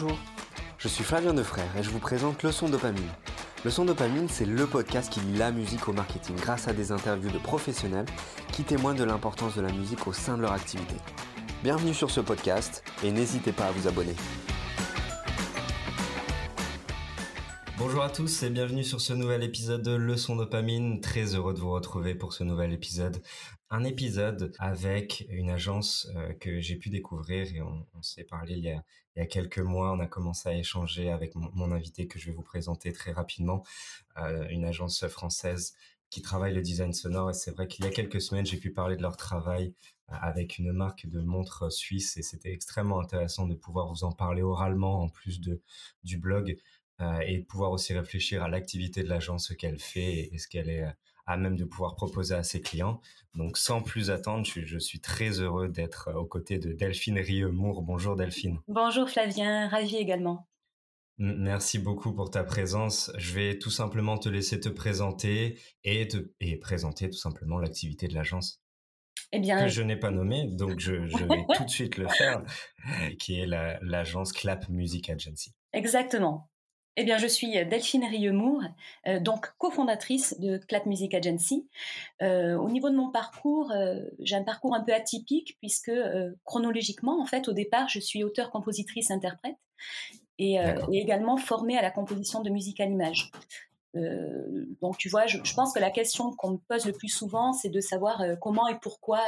Bonjour, je suis Flavien Defrère et je vous présente Leçon Dopamine. Leçon Dopamine, c'est le podcast qui lie la musique au marketing grâce à des interviews de professionnels qui témoignent de l'importance de la musique au sein de leur activité. Bienvenue sur ce podcast et n'hésitez pas à vous abonner. Bonjour à tous et bienvenue sur ce nouvel épisode de Leçon Dopamine. Très heureux de vous retrouver pour ce nouvel épisode. Un épisode avec une agence euh, que j'ai pu découvrir et on, s'est parlé il y, a, quelques mois. On a commencé à échanger avec mon, invité que je vais vous présenter très rapidement. Euh, une agence française qui travaille le design sonore et c'est vrai qu'il y a quelques semaines j'ai pu parler de leur travail euh, avec une marque de montres suisse et c'était extrêmement intéressant de pouvoir vous en parler oralement en plus de du blog euh, et de pouvoir aussi réfléchir à l'activité de l'agence, ce qu'elle fait et, ce qu'elle est à même de pouvoir proposer à ses clients. Donc, sans plus attendre, je, suis très heureux d'être euh, aux côtés de Delphine Rieux-Mour. Bonjour Delphine. Bonjour Flavien, ravi également. Merci beaucoup pour ta présence. Je vais tout simplement te laisser te présenter et, te, et présenter tout simplement l'activité de l'agence. Eh bien, que je n'ai pas nommé, donc je, je vais tout de suite le faire, qui est l'agence Clap Music Agency. Exactement. Eh bien, je suis Delphine Riemour, euh, donc cofondatrice de Clap Music Agency. Euh, au niveau de mon parcours, euh, j'ai un parcours un peu atypique puisque chronologiquement, en fait, au départ, je suis auteur, compositrice, interprète et, également formée à la composition de musique à l'image. donc, tu vois, je, pense que la question qu'on me pose le plus souvent, c'est de savoir comment et pourquoi,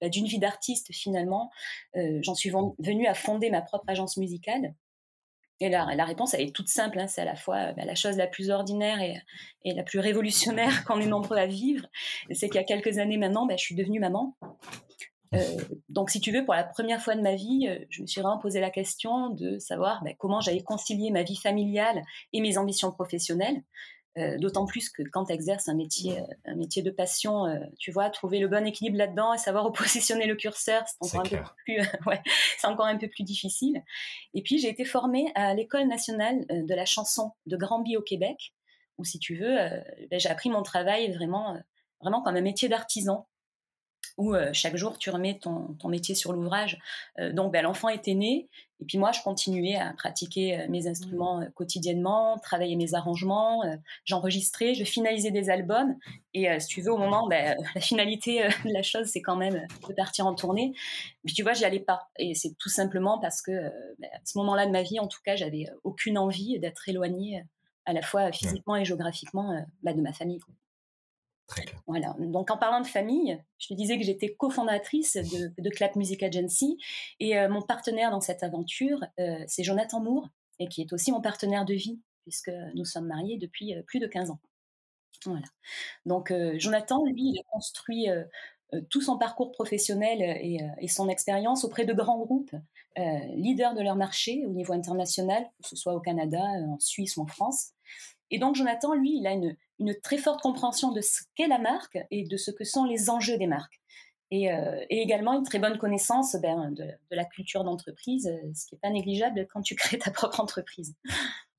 bah, d'une vie d'artiste finalement, j'en suis venue à fonder ma propre agence musicale. Et la, réponse, elle est toute simple. Hein. c'est à la fois bah, la chose la plus ordinaire et, la plus révolutionnaire qu'on est nombreux à vivre. C'est qu'il y a quelques années maintenant, bah, je suis devenue maman. Euh, donc, si tu veux, pour la première fois de ma vie, euh, je me suis vraiment posé la question de savoir bah, comment j'allais concilier ma vie familiale et mes ambitions professionnelles. Euh, d'autant plus que quand tu exerces un métier, euh, un métier de passion, euh, tu vois, trouver le bon équilibre là-dedans et savoir où positionner le curseur, c'est encore, un peu plus, ouais, c'est encore un peu plus difficile. Et puis, j'ai été formée à l'École nationale de la chanson de Granby au Québec, où, si tu veux, ben, j'ai appris mon travail vraiment, vraiment comme un métier d'artisan où chaque jour tu remets ton, ton métier sur l'ouvrage. donc ben, l'enfant était né, et puis moi je continuais à pratiquer mes instruments quotidiennement, travailler mes arrangements, j'enregistrais, je finalisais des albums, et si tu veux au moment, ben, la finalité de la chose c'est quand même de partir en tournée. Puis tu vois, j'y allais pas, et c'est tout simplement parce que ben, à ce moment-là de ma vie, en tout cas, j'avais aucune envie d'être éloignée à la fois physiquement et géographiquement ben, de ma famille. Voilà. Donc en parlant de famille, je te disais que j'étais cofondatrice de, Clap Music Agency et euh, mon partenaire dans cette aventure, euh, c'est Jonathan Moore et qui est aussi mon partenaire de vie puisque nous sommes mariés depuis euh, plus de 15 ans. Voilà. Donc Jonathan, lui, il a construit tout son parcours professionnel et, et son expérience auprès de grands groupes, leaders de leur marché au niveau international, que ce soit au Canada, en Suisse ou en France. Et donc Jonathan, lui, il a une, très forte compréhension de ce qu'est la marque et de ce que sont les enjeux des marques. Et, euh, également une très bonne connaissance ben, de, la culture d'entreprise, euh, ce qui n'est pas négligeable quand tu crées ta propre entreprise.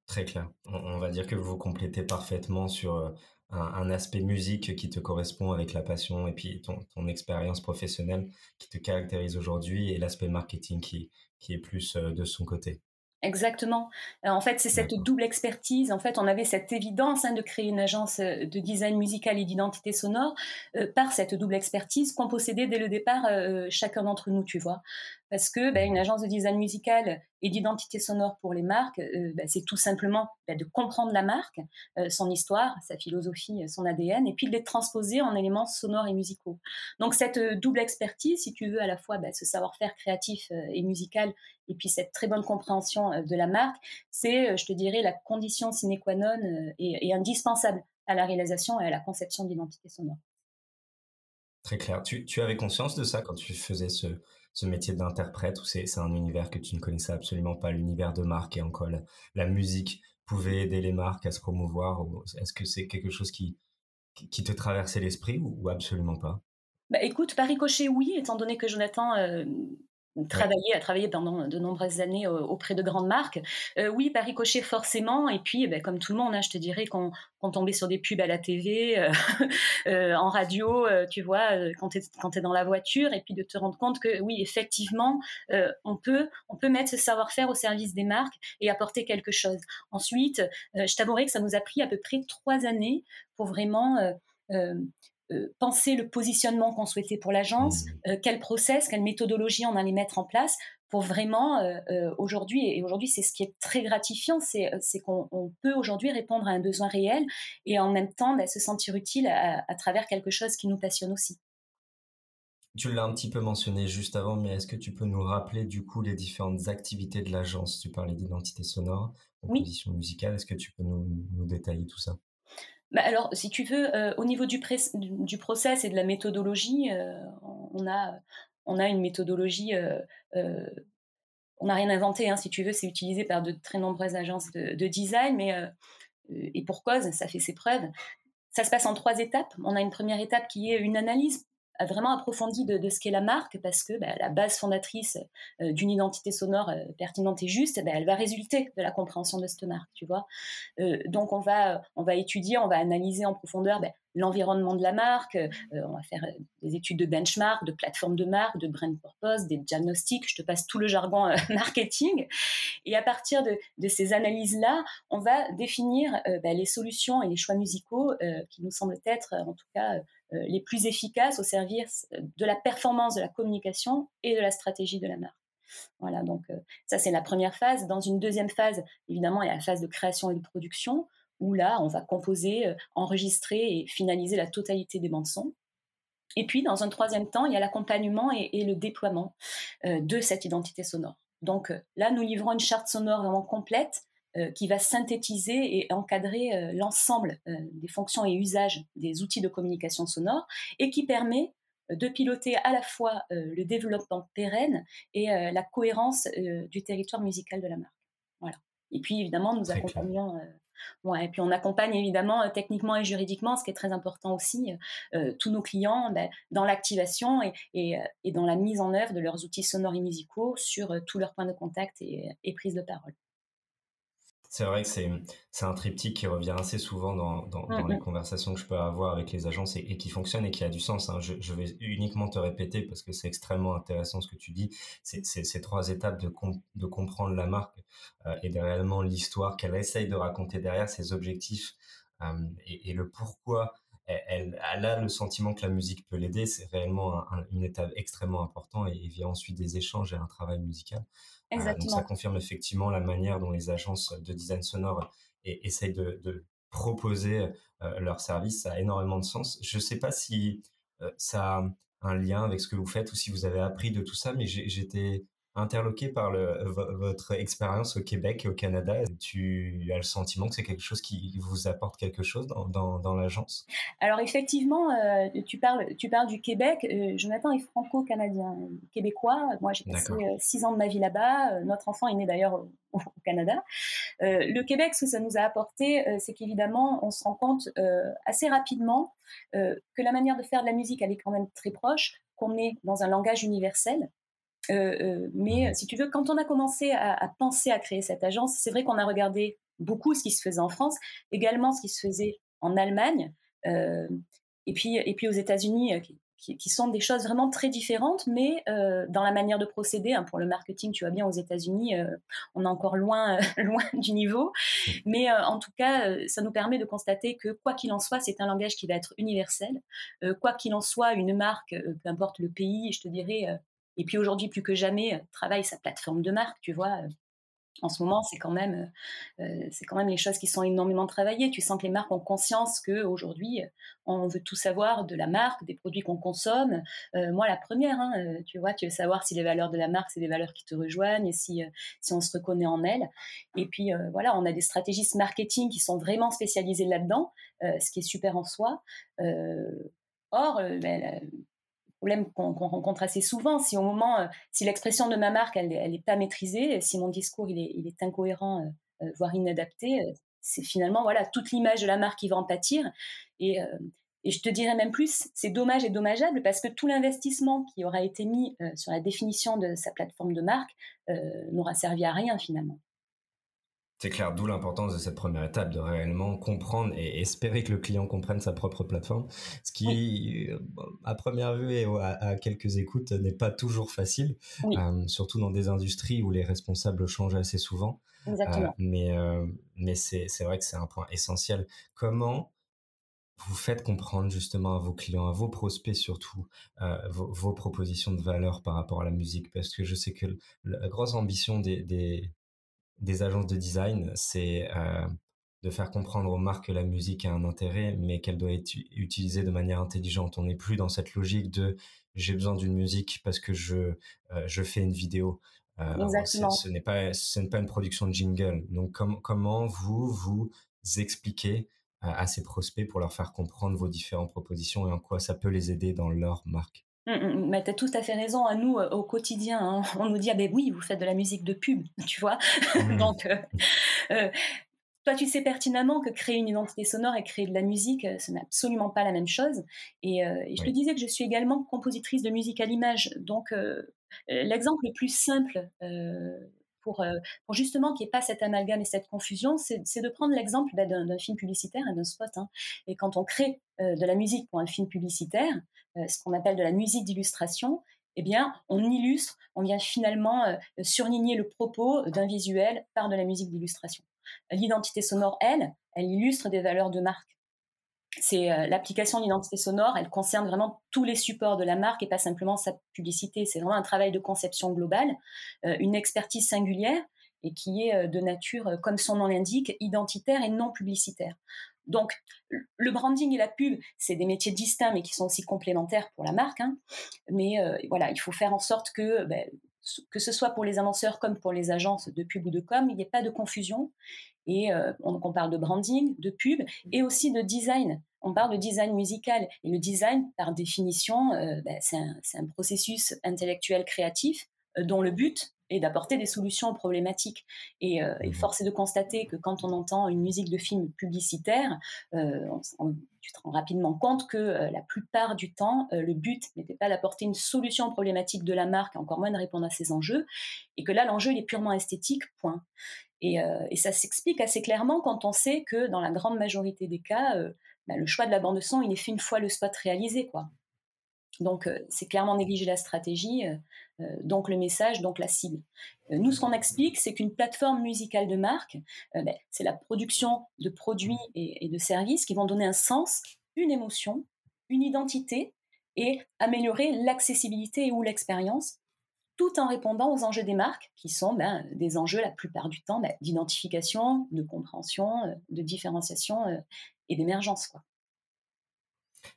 Très clair. On, va dire que vous complétez parfaitement sur euh, un, aspect musique qui te correspond avec la passion et puis ton, expérience professionnelle qui te caractérise aujourd'hui et l'aspect marketing qui est plus de son côté. Exactement. Euh, en fait, c'est cette double expertise. En fait, on avait cette évidence hein, de créer une agence euh, de design musical et d'identité sonore euh, par cette double expertise qu'on possédait dès le départ chacun d'entre nous, tu vois parce que ben, une agence de design musical et d'identité sonore pour les marques, euh, ben, c'est tout simplement ben, de comprendre la marque, euh, son histoire, sa philosophie, euh, son ADN, et puis de les transposer en éléments sonores et musicaux. Donc cette double expertise, si tu veux, à la fois ce savoir-faire créatif et musical, et puis cette très bonne compréhension de la marque, c'est, je te dirais, la condition sine qua non et, indispensable à la réalisation et à la conception d'identité sonore. Très clair. Tu, avais conscience de ça quand tu faisais ce, ce métier d'interprète ou c'est un univers que tu ne connaissais absolument pas, l'univers de marque et encore la, la, musique pouvait aider les marques à se promouvoir Est-ce que c'est quelque chose qui, qui te traversait l'esprit ou, absolument pas? Bah, écoute, par ricochet, oui, étant donné que Jonathan euh, travaillé, a travaillé pendant de nombreuses années auprès de grandes marques. oui, par ricochet forcément. Et puis, ben, comme tout le monde, hein, je te dirais qu'on tombait sur des pubs à la TV, en radio, tu vois, quand tu es, dans la voiture, et puis de te rendre compte que oui, effectivement, on, peut, on peut mettre ce savoir-faire au service des marques et apporter quelque chose. Ensuite, je t'avouerai que ça nous a pris à peu près trois années pour vraiment euh, penser le positionnement qu'on souhaitait pour l'agence, mmh. euh, quel process, quelle méthodologie on allait mettre en place pour vraiment euh, aujourd'hui, et aujourd'hui c'est ce qui est très gratifiant, c'est qu'on peut aujourd'hui répondre à un besoin réel et en même temps bah, se sentir utile à, travers quelque chose qui nous passionne aussi. Tu l'as un petit peu mentionné juste avant, mais est-ce que tu peux nous rappeler du coup les différentes activités de l'agence? Tu parlais d'identité sonore, composition musicale, est-ce que tu peux nous détailler tout ça? Bah, alors, si tu veux, euh, au niveau du, process et de la méthodologie, euh, on, a, on a une méthodologie, euh, on n'a rien inventé, hein, si tu veux, c'est utilisé par de très nombreuses agences de, de design, mais, et pour cause, ça fait ses preuves. Ça se passe en trois étapes. On a une première étape qui est une analyse vraiment approfondie de, ce qu'est la marque parce que bah, la base fondatrice euh, d'une identité sonore euh, pertinente et juste, bah, elle va résulter de la compréhension de cette marque, tu vois. Euh, donc on va, on va étudier, on va analyser en profondeur bah, l'environnement de la marque, on va faire des études de benchmark, de plateforme de marque, de brand purpose, des diagnostics, je te passe tout le jargon marketing. Et à partir de, ces analyses-là, on va définir les solutions et les choix musicaux qui nous semblent être, en tout cas, euh, les plus efficaces au service de la performance de la communication et de la stratégie de la marque. Voilà, donc euh, ça c'est la première phase. Dans une deuxième phase, évidemment, il y a la phase de création et de production, où là, on va composer, euh, enregistrer et finaliser la totalité des bandes son. Et puis, dans un troisième temps, il y a l'accompagnement et, le déploiement de cette identité sonore. Donc là, nous livrons une charte sonore vraiment complète euh, qui va synthétiser et encadrer euh, l'ensemble euh, des fonctions et usages des outils de communication sonore et qui permet de piloter à la fois le développement pérenne et la cohérence du territoire musical de la marque. Voilà. Et puis évidemment, nous accompagnons. Et puis on accompagne évidemment techniquement et juridiquement, ce qui est très important aussi, tous nos clients ben, dans l'activation et, et, dans la mise en œuvre de leurs outils sonores et musicaux sur tous leurs points de contact et, et prise de parole. C'est vrai que c'est, c'est un triptyque qui revient assez souvent dans, dans, dans, les conversations que je peux avoir avec les agences et, qui fonctionne et qui a du sens. Hein. Je, je, vais uniquement te répéter parce que c'est extrêmement intéressant ce que tu dis. C'est, ces trois étapes de, de comprendre la marque euh, et de réellement l'histoire qu'elle essaye de raconter derrière, ses objectifs euh, et, et, le pourquoi elle, elle, a le sentiment que la musique peut l'aider. C'est réellement une étape extrêmement importante et, il vient ensuite des échanges et un travail musical. Euh, donc ça confirme effectivement la manière dont les agences de design sonore essayent de, proposer euh, leurs services. Ça a énormément de sens. Je ne sais pas si euh, ça a un lien avec ce que vous faites ou si vous avez appris de tout ça, mais j'étais interloqué par le, votre expérience au Québec et au Canada. Tu as le sentiment que c'est quelque chose qui vous apporte quelque chose dans, dans, dans l'agence? Alors effectivement, euh, tu, parles, tu parles du Québec. Euh, Jonathan est franco-canadien, québécois. Moi, j'ai passé euh, six ans de ma vie là-bas. notre enfant est né d'ailleurs au, Canada. le Québec, ce que ça nous a apporté, c'est qu'évidemment, on se rend compte assez rapidement que la manière de faire de la musique, elle est quand même très proche, qu'on est dans un langage universel mais si tu veux, quand on a commencé à, penser à créer cette agence, c'est vrai qu'on a regardé beaucoup ce qui se faisait en France, également ce qui se faisait en Allemagne, euh, et, puis, et puis aux États-Unis, qui, sont des choses vraiment très différentes, mais dans la manière de procéder. Hein, pour le marketing, tu vois bien, aux États-Unis, on est encore loin, loin du niveau. Mais en tout cas, ça nous permet de constater que, quoi qu'il en soit, c'est un langage qui va être universel. quoi qu'il en soit, une marque, peu importe le pays, je te dirais, et puis aujourd'hui, plus que jamais, euh, travaille sa plateforme de marque, tu vois. Euh, en ce moment, c'est quand même, euh, c'est quand même les choses qui sont énormément travaillées. Tu sens que les marques ont conscience que aujourd'hui, on veut tout savoir de la marque, des produits qu'on consomme. moi, la première, hein, tu vois, tu veux savoir si les valeurs de la marque, c'est des valeurs qui te rejoignent, si si on se reconnaît en elles. Et puis voilà, on a des stratégistes marketing qui sont vraiment spécialisés là-dedans, ce qui est super en soi. or, ben, problème qu'on rencontre assez souvent. Si au moment, euh, si l'expression de ma marque, elle n'est pas maîtrisée, si mon discours il est, incohérent, euh, euh, voire inadapté, c'est finalement voilà toute l'image de la marque qui va en pâtir. Et, et je te dirais même plus, c'est dommage et dommageable parce que tout l'investissement qui aura été mis euh, sur la définition de sa plateforme de marque euh, n'aura servi à rien finalement. C'est clair, d'où l'importance de cette première étape, de réellement comprendre et espérer que le client comprenne sa propre plateforme, ce qui, euh, à première vue et à, quelques écoutes, n'est pas toujours facile, surtout dans des industries où les responsables changent assez souvent. Exactement. mais mais c'est vrai que c'est un point essentiel. Comment vous faites comprendre justement à vos clients, à vos prospects surtout, euh, vos, propositions de valeur par rapport à la musique? Parce que je sais que la grosse ambition des, des, agences de design, c'est euh, de faire comprendre aux marques que la musique a un intérêt, mais qu'elle doit être utilisée de manière intelligente. On n'est plus dans cette logique de j'ai besoin d'une musique parce que je, euh, je fais une vidéo. Exactement. Ce n'est pas, ce pas une production de jingle. Donc, comment vous, vous expliquez à, ces prospects pour leur faire comprendre vos différentes propositions et en quoi ça peut les aider dans leur marque? Mmh, mmh, mmh. mais tu as tout à fait raison. À nous, euh, au quotidien, hein, on nous dit ah ben oui, vous faites de la musique de pub, tu vois. Donc, euh, euh, toi, tu sais pertinemment que créer une identité sonore et créer de la musique, ce n'est absolument pas la même chose. Et, je te disais que je suis également compositrice de musique à l'image. Donc, l'exemple le plus simple euh, pour, justement qu'il n'y ait pas cet amalgame et cette confusion, c'est de prendre l'exemple bah, d'un film publicitaire et d'un spot. Hein. Et quand on crée euh, de la musique pour un film publicitaire, euh, ce qu'on appelle de la musique d'illustration, eh bien, on illustre, on vient finalement surligner le propos d'un visuel par de la musique d'illustration. L'identité sonore, elle, elle illustre des valeurs de marque c'est euh, l'application d'identité sonore, elle concerne vraiment tous les supports de la marque et pas simplement sa publicité. C'est vraiment un travail de conception globale, euh, une expertise singulière et qui est euh, de nature, comme son nom l'indique, identitaire et non publicitaire. Donc, le branding et la pub, c'est des métiers distincts, mais qui sont aussi complémentaires pour la marque. Hein. Mais voilà, il faut faire en sorte que, ben, que ce soit pour les annonceurs comme pour les agences de pub ou de com, il n'y ait pas de confusion et euh, on, parle de branding, de pub et aussi de design. On parle de design musical. Et le design, par définition, euh, ben, c'est un, processus intellectuel créatif euh, dont le but est d'apporter des solutions aux problématiques. Et, et, mmh force est de constater que quand on entend une musique de film publicitaire, tu te rends rapidement compte que la plupart du temps, le but n'était pas d'apporter une solution aux problématiques de la marque, encore moins de répondre à ses enjeux, et que là, l'enjeu, il est purement esthétique, point. Euh, et, ça s'explique assez clairement quand on sait que dans la grande majorité des cas, euh, bah, le choix de la bande son, il est fait une fois le spot réalisé. Quoi. Donc euh, c'est clairement négliger la stratégie, donc le message, donc la cible. nous, ce qu'on explique, c'est qu'une plateforme musicale de marque, bah, c'est la production de produits et, et de services qui vont donner un sens, une émotion, une identité et améliorer l'accessibilité ou l'expérience tout en répondant aux enjeux des marques, qui sont ben, des enjeux la plupart du temps ben, d'identification, de compréhension, euh, de différenciation euh, et d'émergence.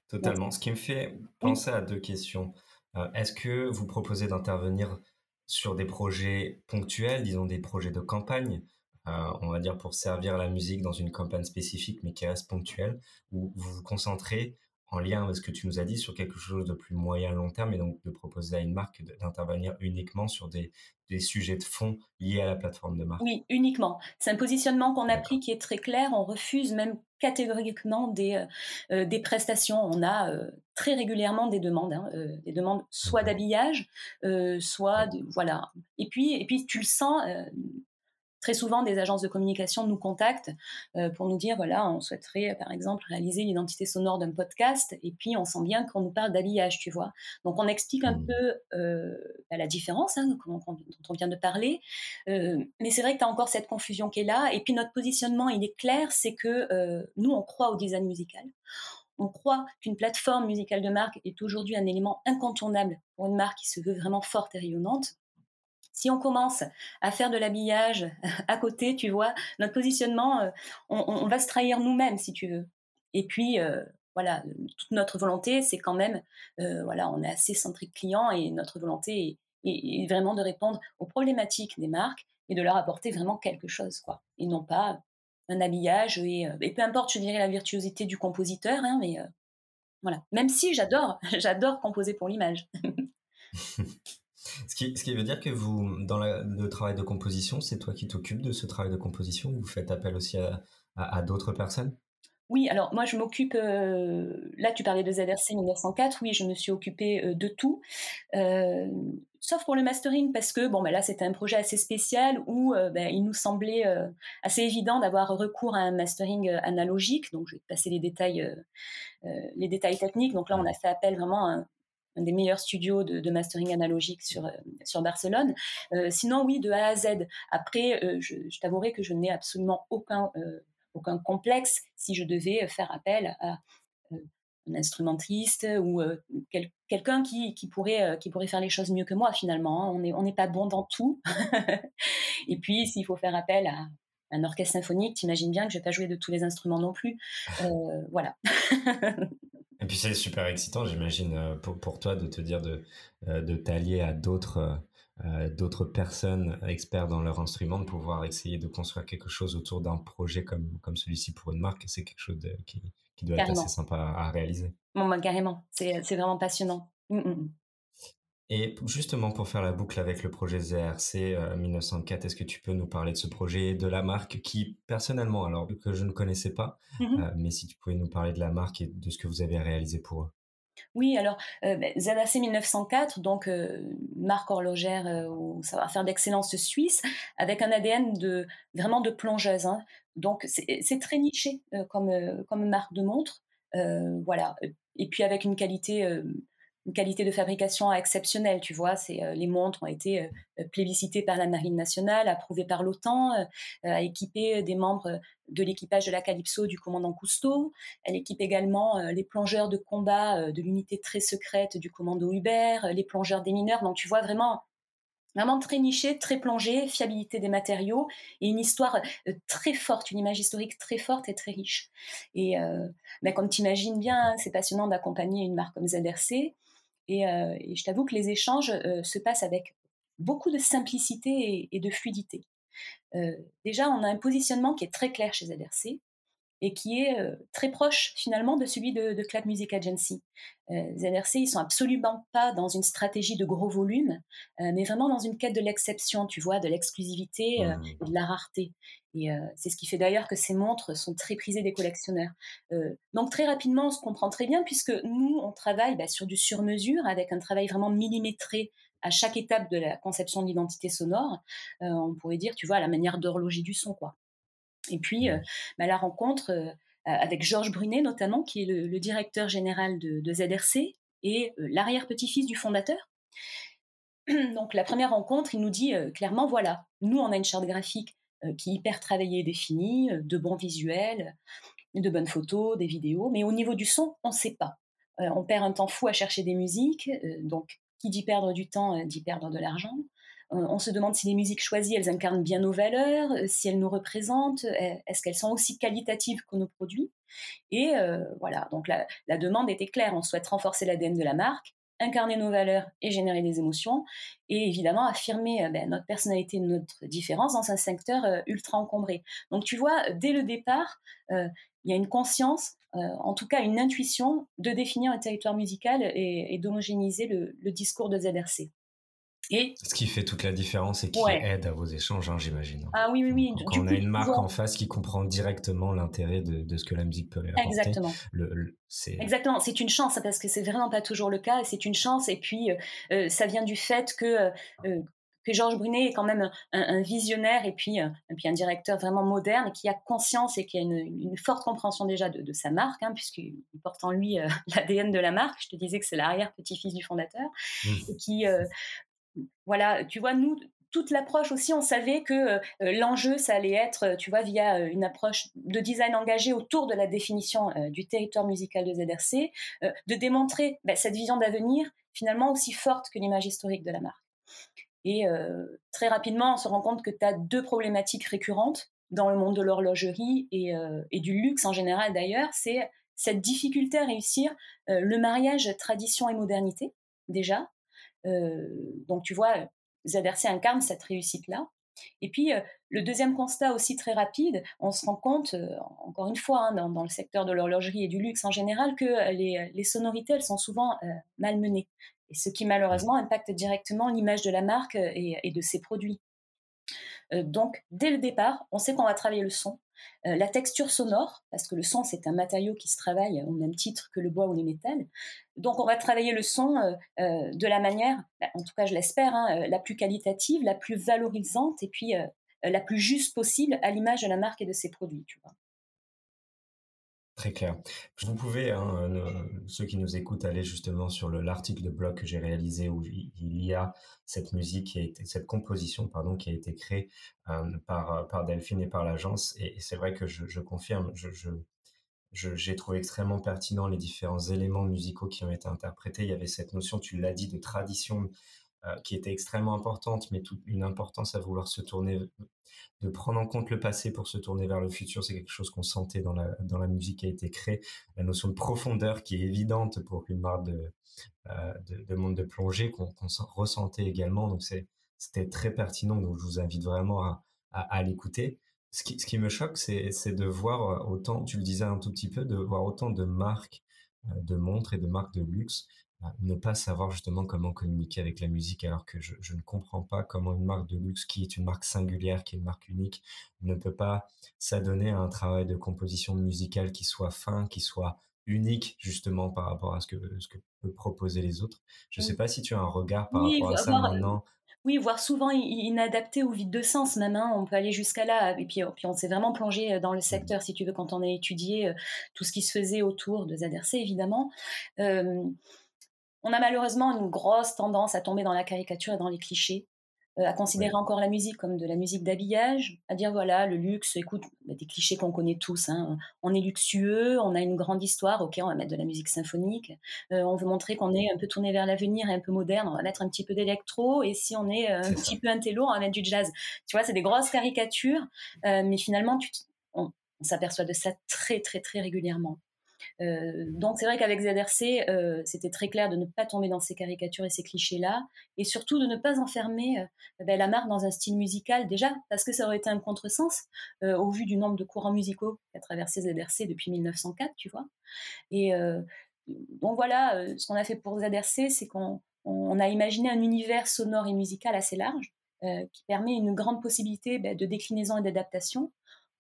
Totalement. Ce qui me fait penser à deux questions. Euh, est-ce que vous proposez d'intervenir sur des projets ponctuels, disons des projets de campagne, on va dire pour servir la musique dans une campagne spécifique, mais qui reste ponctuelle, ou vous vous concentrez en lien avec ce que tu nous as dit sur quelque chose de plus moyen long terme et donc de proposer à une marque d'intervenir uniquement sur des, des, sujets de fond liés à la plateforme de marque. Oui, uniquement. C'est un positionnement qu'on a pris qui est très clair. On refuse même catégoriquement des, euh, euh, des prestations. On a euh, très régulièrement des demandes, hein, des demandes soit d'habillage, soit de, voilà. Et puis, et puis tu le sens Très souvent, des agences de communication nous contactent euh, pour nous dire, voilà, on souhaiterait, par exemple, réaliser l'identité sonore d'un podcast, et puis on sent bien qu'on nous parle d'habillage, tu vois. Donc, on explique un mmh. peu euh, bah, la différence hein, dont on vient de parler, euh, mais c'est vrai que tu as encore cette confusion qui est là, et puis notre positionnement, il est clair, c'est que nous, on croit au design musical. On croit qu'une plateforme musicale de marque est aujourd'hui un élément incontournable pour une marque qui se veut vraiment forte et rayonnante. Si on commence à faire de l'habillage à côté, tu vois, notre positionnement, euh, on, va se trahir nous-mêmes, si tu veux. Et puis, euh, voilà, toute notre volonté, c'est quand même, euh, voilà, on est assez centrique client et notre volonté est, vraiment de répondre aux problématiques des marques et de leur apporter vraiment quelque chose, quoi. Et non pas un habillage et, peu importe, je dirais la virtuosité du compositeur, hein, mais voilà. Même si j'adore, j'adore composer pour l'image. Ce qui, ce qui, veut dire que vous, dans le travail de composition, c'est toi qui t'occupes de ce travail de composition ou vous faites appel aussi à, à, d'autres personnes? Oui, alors moi je m'occupe, euh, là tu parlais de ZRC 1904, oui je me suis occupée euh, de tout, euh, sauf pour le mastering parce que bon ben là c'était un projet assez spécial où ben, il nous semblait assez évident d'avoir recours à un mastering analogique, donc je vais te passer les détails, les détails techniques, donc là on a fait appel vraiment à un, des meilleurs studios de, mastering analogique sur, sur Barcelone. sinon, oui, de A à Z. Après, je, je t'avouerai que je n'ai absolument aucun aucun complexe si je devais euh, faire appel à euh, un instrumentiste ou euh, quelqu'un qui, pourrait, qui pourrait faire les choses mieux que moi finalement. Hein. On n'est on pas bon dans tout. et puis s'il faut faire appel à un orchestre symphonique, t'imagines bien que je vais pas jouer de tous les instruments non plus. voilà. et puis c'est super excitant, j'imagine, pour, pour, toi de te dire de, de t'allier à d'autres euh, d'autres personnes experts dans leur instrument, de pouvoir essayer de construire quelque chose autour d'un projet comme, comme celui-ci pour une marque, c'est quelque chose qui, qui, doit être assez sympa à, réaliser. Bon, bah, carrément, c'est vraiment passionnant. Mmh, mmh, mmh. Et justement, pour faire la boucle avec le projet ZRC 1904, est-ce que tu peux nous parler de ce projet, de la marque qui, personnellement, alors que je ne connaissais pas, euh, mais si tu pouvais nous parler de la marque et de ce que vous avez réalisé pour eux? Oui, alors euh, ben, ZAC 1904, donc euh, marque horlogère euh, au savoir-faire d'excellence suisse, avec un ADN de vraiment de plongeuse. Hein. Donc c'est très niché comme, comme marque de montre, voilà. Et puis avec une qualité une qualité de fabrication exceptionnelle, tu vois. C'est euh, les montres ont été euh, plébiscitées par la Marine nationale, approuvées par l'OTAN, euh, a équipé des membres de l'équipage de la Calypso du commandant Cousteau. Elle équipe également les plongeurs de combat de l'unité très secrète du commando Hubert, les plongeurs des mineurs. Donc tu vois vraiment vraiment très niché, très plongé, fiabilité des matériaux et une histoire très forte, une image historique très forte et très riche. Et ben, comme tu imagines bien, c'est passionnant d'accompagner une marque comme ZRC. Euh, et, je t'avoue que les échanges euh, se passent avec beaucoup de simplicité et, de fluidité. Euh, déjà, on a un positionnement qui est très clair chez ZRC et qui est très proche finalement de celui de, de Clap Music Agency. ZRC, ils sont absolument pas dans une stratégie de gros volume, mais vraiment dans une quête de l'exception, tu vois, de l'exclusivité mmh. et de la rareté. Et euh, c'est ce qui fait d'ailleurs que ces montres sont très prisées des collectionneurs. Euh, donc très rapidement, on se comprend très bien puisque nous, on travaille bah, sur du sur-mesure avec un travail vraiment millimétré à chaque étape de la conception de l'identité sonore. Euh, on pourrait dire, tu vois, à la manière d'horloger du son, quoi. Et puis, bah, la rencontre avec Georges Brunet, notamment, qui est le, directeur général de, de ZRC et l'arrière-petit-fils du fondateur. Donc, la première rencontre, il nous dit clairement, voilà, nous, on a une charte graphique qui est hyper travaillé et défini, euh, de bons visuels, de bonnes photos, des vidéos, mais au niveau du son, on ne sait pas. Euh, on perd un temps fou à chercher des musiques, donc qui dit perdre du temps dit perdre de l'argent. on se demande si les musiques choisies, elles incarnent bien nos valeurs, si elles nous représentent, est-ce qu'elles sont aussi qualitatives que nos produits? Et voilà, donc la, la, demande était claire, on souhaite renforcer l'ADN de la marque, incarner nos valeurs et générer des émotions, et évidemment affirmer euh, ben, notre personnalité, notre différence dans un secteur euh, ultra encombré. Donc tu vois, dès le départ, euh, il y a une conscience, en tout cas une intuition de définir un territoire musical et, d'homogénéiser le, discours de ZRC. Ce qui fait toute la différence et qui aide à vos échanges, hein, j'imagine. Ah oui, oui, oui. Quand on a une marque en face qui comprend directement l'intérêt de, ce que la musique peut apporter. Exactement. Exactement. C'est une chance parce que c'est vraiment pas toujours le cas. C'est une chance et puis euh, euh, ça vient du fait que euh, que Georges Brunet est quand même un, visionnaire et puis, et puis un directeur vraiment moderne qui a conscience et qui a une, forte compréhension déjà de, sa marque, hein, puisqu'il porte en lui l'ADN de la marque. Je te disais que c'est l'arrière-petit-fils du fondateur, mmh. et qui voilà, tu vois, nous, toute l'approche aussi, on savait que euh, l'enjeu, ça allait être, euh, tu vois, via euh, une approche de design engagé autour de la définition du territoire musical de ZRC, de démontrer bah, cette vision d'avenir finalement aussi forte que l'image historique de la marque. Et très rapidement, on se rend compte que tu as deux problématiques récurrentes dans le monde de l'horlogerie et, du luxe en général d'ailleurs, c'est cette difficulté à réussir le mariage tradition et modernité, déjà, euh, donc tu vois, ZRC incarne cette réussite-là. Et puis, euh, le deuxième constat aussi très rapide, on se rend compte, euh, encore une fois, hein, dans, le secteur de l'horlogerie et du luxe en général, que les, sonorités, elles sont souvent malmenées. Et ce qui malheureusement impacte directement l'image de la marque et, de ses produits. donc, dès le départ, on sait qu'on va travailler le son. La texture sonore, parce que le son, c'est un matériau qui se travaille au même titre que le bois ou les métals. Donc, on va travailler le son de la manière, bah, en tout cas, je l'espère, hein, la plus qualitative, la plus valorisante et puis la plus juste possible à l'image de la marque et de ses produits. Très clair. Vous pouvez, hein, ceux qui nous écoutent, aller justement sur l'article de blog que j'ai réalisé où il y a cette musique qui a été, cette composition, pardon, qui a été créée euh, par, par Delphine et par l'agence. Et, c'est vrai que je, confirme, je, j'ai trouvé extrêmement pertinent les différents éléments musicaux qui ont été interprétés. Il y avait cette notion, tu l'as dit, de tradition euh, qui était extrêmement importante, mais toute une importance à vouloir se tourner de prendre en compte le passé pour se tourner vers le futur, c'est quelque chose qu'on sentait dans la, dans la musique qui a été créée. La notion de profondeur qui est évidente pour une marque de, euh, de, monde de plongée qu'on ressentait également. Donc c'était très pertinent. Donc je vous invite vraiment à, à, l'écouter. Ce qui, ce qui me choque, c'est de voir autant, tu le disais un tout petit peu, de voir autant de marques euh, de montres et de marques de luxe ne pas savoir justement comment communiquer avec la musique alors que je, ne comprends pas comment une marque de luxe qui est une marque singulière, qui est une marque unique, ne peut pas s'adonner à un travail de composition musicale qui soit fin, qui soit unique justement par rapport à ce que, ce que peuvent proposer les autres. Je ne sais pas si tu as un regard par rapport à ça maintenant. Oui, voire souvent inadapté ou vide de sens même. Hein. On peut aller jusqu'à là. Et puis, puis on s'est vraiment plongé euh, dans le mmh. secteur, si tu veux, quand on a étudié euh, tout ce qui se faisait autour de ZRC, évidemment. On a malheureusement une grosse tendance à tomber dans la caricature et dans les clichés, euh, à considérer encore la musique comme de la musique d'habillage, à dire voilà, le luxe, écoute, bah, des clichés qu'on connaît tous. Hein. On est luxueux, on a une grande histoire, ok, on va mettre de la musique symphonique. Euh, on veut montrer qu'on est un peu tourné vers l'avenir et un peu moderne, on va mettre un petit peu d'électro. Et si on est euh, un petit peu intello, on va mettre du jazz. Tu vois, c'est des grosses caricatures, mais finalement, on s'aperçoit de ça très, très, très régulièrement. Euh, donc c'est vrai qu'avec ZRC, euh, c'était très clair de ne pas tomber dans ces caricatures et ces clichés-là, et surtout de ne pas enfermer euh, ben, la marque dans un style musical déjà, parce que ça aurait été un contresens au vu du nombre de courants musicaux qu'a traversé ZRC depuis 1904, tu vois. Et donc voilà, ce qu'on a fait pour ZRC, c'est qu'on a imaginé un univers sonore et musical assez large, qui permet une grande possibilité ben, de déclinaison et d'adaptation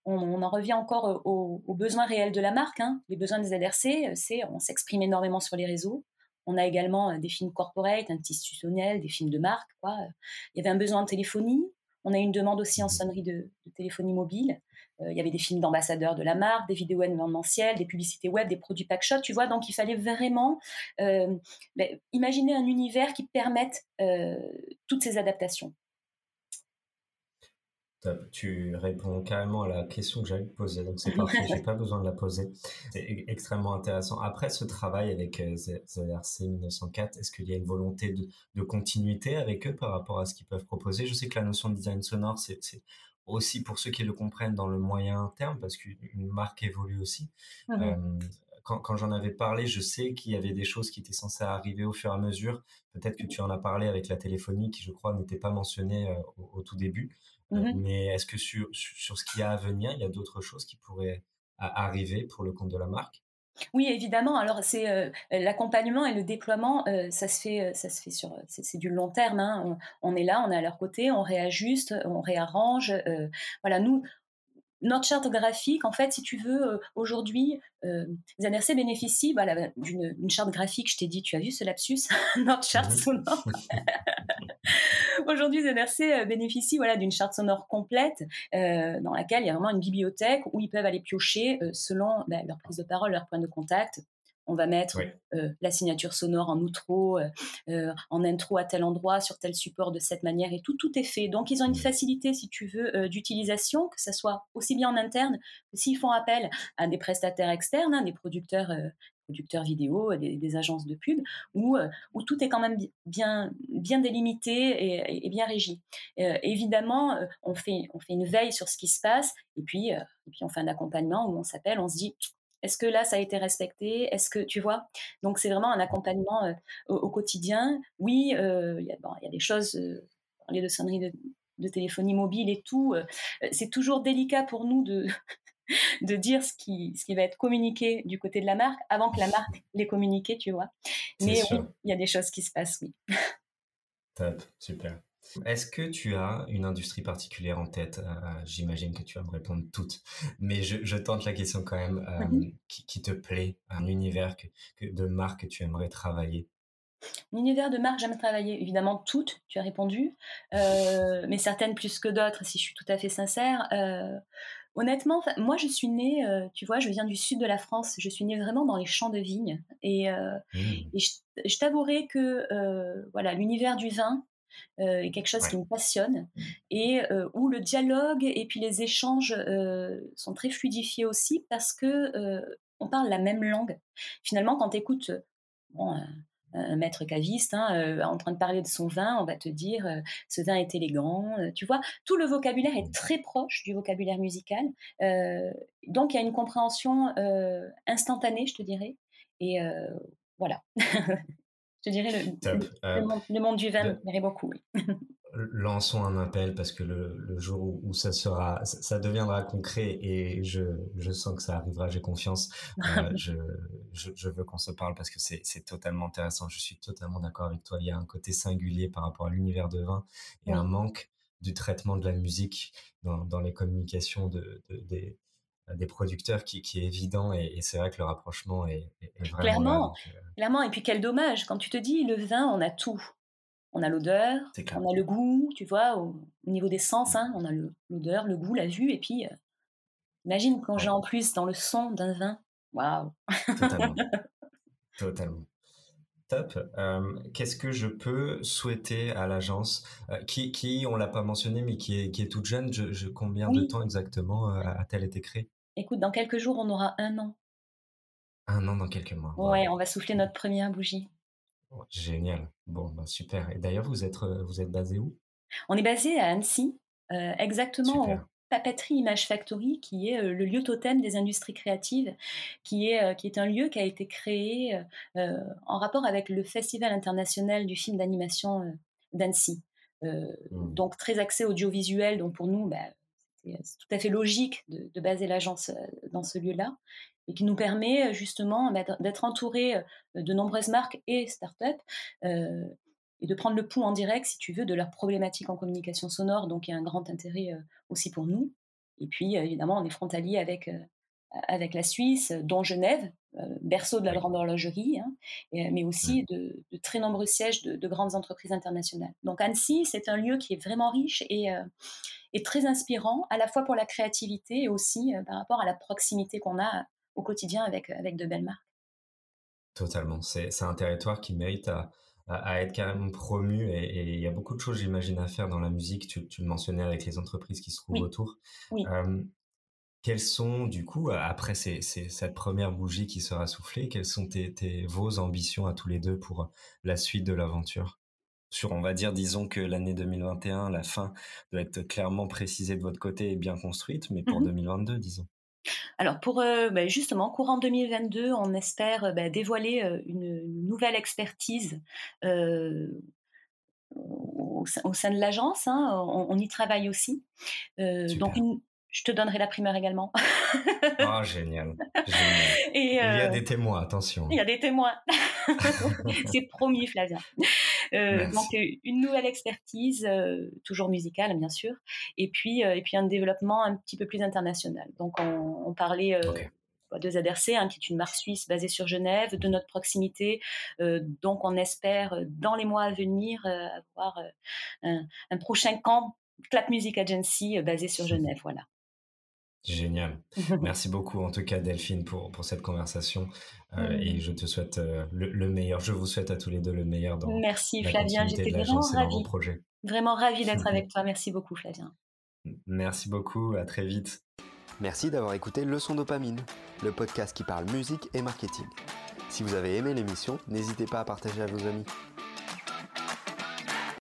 on, en revient encore euh, aux, besoins réels de la marque. Hein. Les besoins des ADRC, euh, c'est on s'exprime énormément sur les réseaux. On a également euh, des films corporate, institutionnels, des films de marque. Quoi. Il y avait un besoin de téléphonie. On a une demande aussi en sonnerie de, téléphonie mobile. il y avait des films d'ambassadeurs de la marque, des vidéos événementielles, des publicités web, des produits packshot, tu vois. Donc, il fallait vraiment ben, imaginer un univers qui permette toutes ces adaptations. Tu réponds carrément à la question que j'allais te poser, donc c'est parfait, j'ai pas besoin de la poser. C'est e-, extrêmement intéressant. Après ce travail avec euh, ZRC 1904, est-ce qu'il y a une volonté de, continuité avec eux par rapport à ce qu'ils peuvent proposer? Je sais que la notion de design sonore, c'est aussi pour ceux qui le comprennent dans le moyen terme, parce qu'une marque évolue aussi. Mmh euh, quand, j'en avais parlé, je sais qu'il y avait des choses qui étaient censées arriver au fur et à mesure. Peut-être que tu en as parlé avec la téléphonie, qui je crois n'était pas mentionnée euh, au, tout début. Mmh mais est-ce que sur, sur ce qui a à venir, il y a d'autres choses qui pourraient arriver pour le compte de la marque? Oui, évidemment. Alors, c'est euh, l'accompagnement et le déploiement, euh, ça se fait, ça se fait sur, c'est du long terme. Hein. On, est là, on est à leur côté, on réajuste, on réarrange. Euh, voilà, nous, notre charte graphique, en fait, si tu veux, aujourd'hui, euh, ZRC bénéficie d'une charte graphique. Je t'ai dit, tu as vu ce lapsus? Notre charte mmh sonore. aujourd'hui, ZRC bénéficie voilà, d'une charte sonore complète euh, dans laquelle il y a vraiment une bibliothèque où ils peuvent aller piocher euh, selon bah, leur prise de parole, leur point de contact, on va mettre euh, la signature sonore en outro, euh, euh, en intro à tel endroit, sur tel support de cette manière et tout, tout est fait. Donc ils ont une facilité, si tu veux, d'utilisation, que ce soit aussi bien en interne que s'ils font appel à des prestataires externes, hein, des producteurs producteurs vidéo, des, agences de pub, où, où tout est quand même bien, délimité et, bien régi. évidemment, on, fait, une veille sur ce qui se passe, et puis, on fait un accompagnement où on s'appelle, on se dit, est-ce que là, ça a été respecté? Est-ce que tu vois? Donc, c'est vraiment un accompagnement euh, au, quotidien. Oui, euh, il y, a des choses, euh, parler de sonnerie de, téléphonie mobile et tout. c'est toujours délicat pour nous de, de dire ce qui, ce qui va être communiqué du côté de la marque avant que la marque l'ait communiqué, tu vois. Mais il y a des choses qui se passent, oui. Top, super. Est-ce que tu as une industrie particulière en tête? J'imagine que tu vas me répondre toutes, mais je, tente la question quand même. Mhm. qui, te plaît Un univers de marque que tu aimerais travailler? L'univers de marque, j'aime travailler. Évidemment, toutes, tu as répondu, euh, mais certaines plus que d'autres, si je suis tout à fait sincère. Euh, honnêtement, moi, je suis née, euh, tu vois, je viens du sud de la France, je suis née vraiment dans les champs de vignes. Et, mmh. je, t'avouerai que voilà, l'univers du vin est quelque chose qui me passionne et où le dialogue et puis les échanges sont très fluidifiés aussi parce que on parle la même langue. Finalement, quand tu écoutes bon, un maître caviste hein, euh, en train de parler de son vin, on va te dire euh, ce vin est élégant. Euh, tu vois, tout le vocabulaire est très proche du vocabulaire musical. donc il y a une compréhension instantanée, je te dirais. Et voilà. je te dirais le, monde, du vin me plairait beaucoup. Oui. lançons un appel parce que le, jour où, ça sera, ça, deviendra concret et je, je, sens que ça arrivera, j'ai confiance. Euh, je, je, veux qu'on se parle parce que c'est totalement intéressant. Je suis totalement d'accord avec toi. Il y a un côté singulier par rapport à l'univers de vin et un manque du traitement de la musique dans, dans les communications de, des, des producteurs qui, qui, est évident et, c'est vrai que le rapprochement est, vraiment clairement, euh, clairement et puis quel dommage quand tu te dis le vin on a tout on a l'odeur, on a le goût, tu vois, au, niveau des sens, hein, on a l'odeur, le, goût, la vue, et puis, euh, imagine quand j'ai en plus dans le son d'un vin, waouh Totalement. Totalement. Top. Qu'est-ce que je peux souhaiter à l'agence? Euh, qui, qui, on l'a pas mentionné, mais qui est, qui est toute jeune je, Combien de temps exactement euh, a-t-elle été créée? Écoute, dans quelques jours, on aura un an. Un an dans quelques mois. Ouais, on va souffler notre première bougie. Génial. Bon, ben, super. Et d'ailleurs, vous êtes, euh, vous êtes basé où? On est basé à Annecy, euh, exactement au Papeterie Image Factory, qui est euh, le lieu totem des industries créatives, qui est, qui est un lieu qui a été créé en rapport avec le Festival international du film d'animation d'Annecy. Mmh. Donc très axé audiovisuel, donc pour nous, bah, c'est tout à fait logique de, de baser l'agence dans ce lieu-là et qui nous permet justement bah, d'être entouré de nombreuses marques et startups euh, et de prendre le pouls en direct, si tu veux, de leurs problématiques en communication sonore. Donc, il y a un grand intérêt aussi pour nous. Et puis, évidemment, on est frontalier avec, avec la Suisse, dont Genève, berceau de la grande horlogerie, hein, mais aussi de, très nombreux sièges de, grandes entreprises internationales. Donc, Annecy, c'est un lieu qui est vraiment riche et, et très inspirant, à la fois pour la créativité et aussi par rapport à la proximité qu'on a au quotidien avec, avec de belles marques. Totalement. C'est un territoire qui mérite à, à, être carrément promu et il y a beaucoup de choses, j'imagine, à faire dans la musique. Tu, tu, le mentionnais avec les entreprises qui se trouvent autour. Oui. quelles sont, du coup, après ces, cette première bougie qui sera soufflée, quelles sont tes, tes, vos ambitions à tous les deux pour la suite de l'aventure? Sur, on va dire, disons que l'année 2021, la fin doit être clairement précisée de votre côté et bien construite, mais pour 2022, mmh disons. Alors pour euh, bah, justement courant 2022, on espère euh, bah, dévoiler euh, une, nouvelle expertise au, sein de l'agence. Hein, on, y travaille aussi. donc je te donnerai la primeur également. oh, génial. il y a des témoins, attention. Il y a des témoins. C'est promis, Flavia. Euh, donc une nouvelle expertise, euh, toujours musicale bien sûr, et puis euh, et puis un développement un petit peu plus international. Donc on, parlait de ZRC, hein, qui est une marque suisse basée sur Genève, de notre proximité. donc, on espère, dans les mois à venir, avoir un, un, prochain camp Clap Music Agency basé sur Genève. Voilà. Génial. Merci beaucoup en tout cas Delphine pour, pour cette conversation euh, et je te souhaite euh, le, meilleur. Je vous souhaite à tous les deux le meilleur dans Merci Flavien, j'étais vraiment ravie. Vraiment ravie d'être avec toi. Merci beaucoup Flavien. Merci beaucoup, à très vite. Merci d'avoir écouté Leçon Dopamine, le podcast qui parle musique et marketing. Si vous avez aimé l'émission, n'hésitez pas à partager à vos amis.